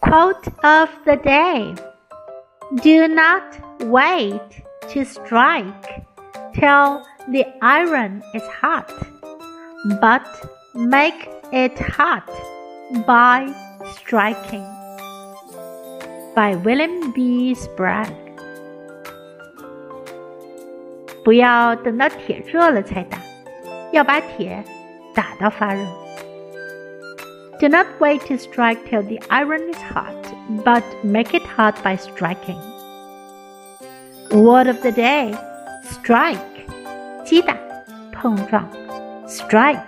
Quote of the day Do not wait to strike till the iron is hot, but make it hot by striking. By William B. Sprague. 不要等到铁热了才打，要把铁打到发热。 Do not wait to strike till the iron is hot, but make it hot by striking. Word of the day: strike，击打，碰撞，strike。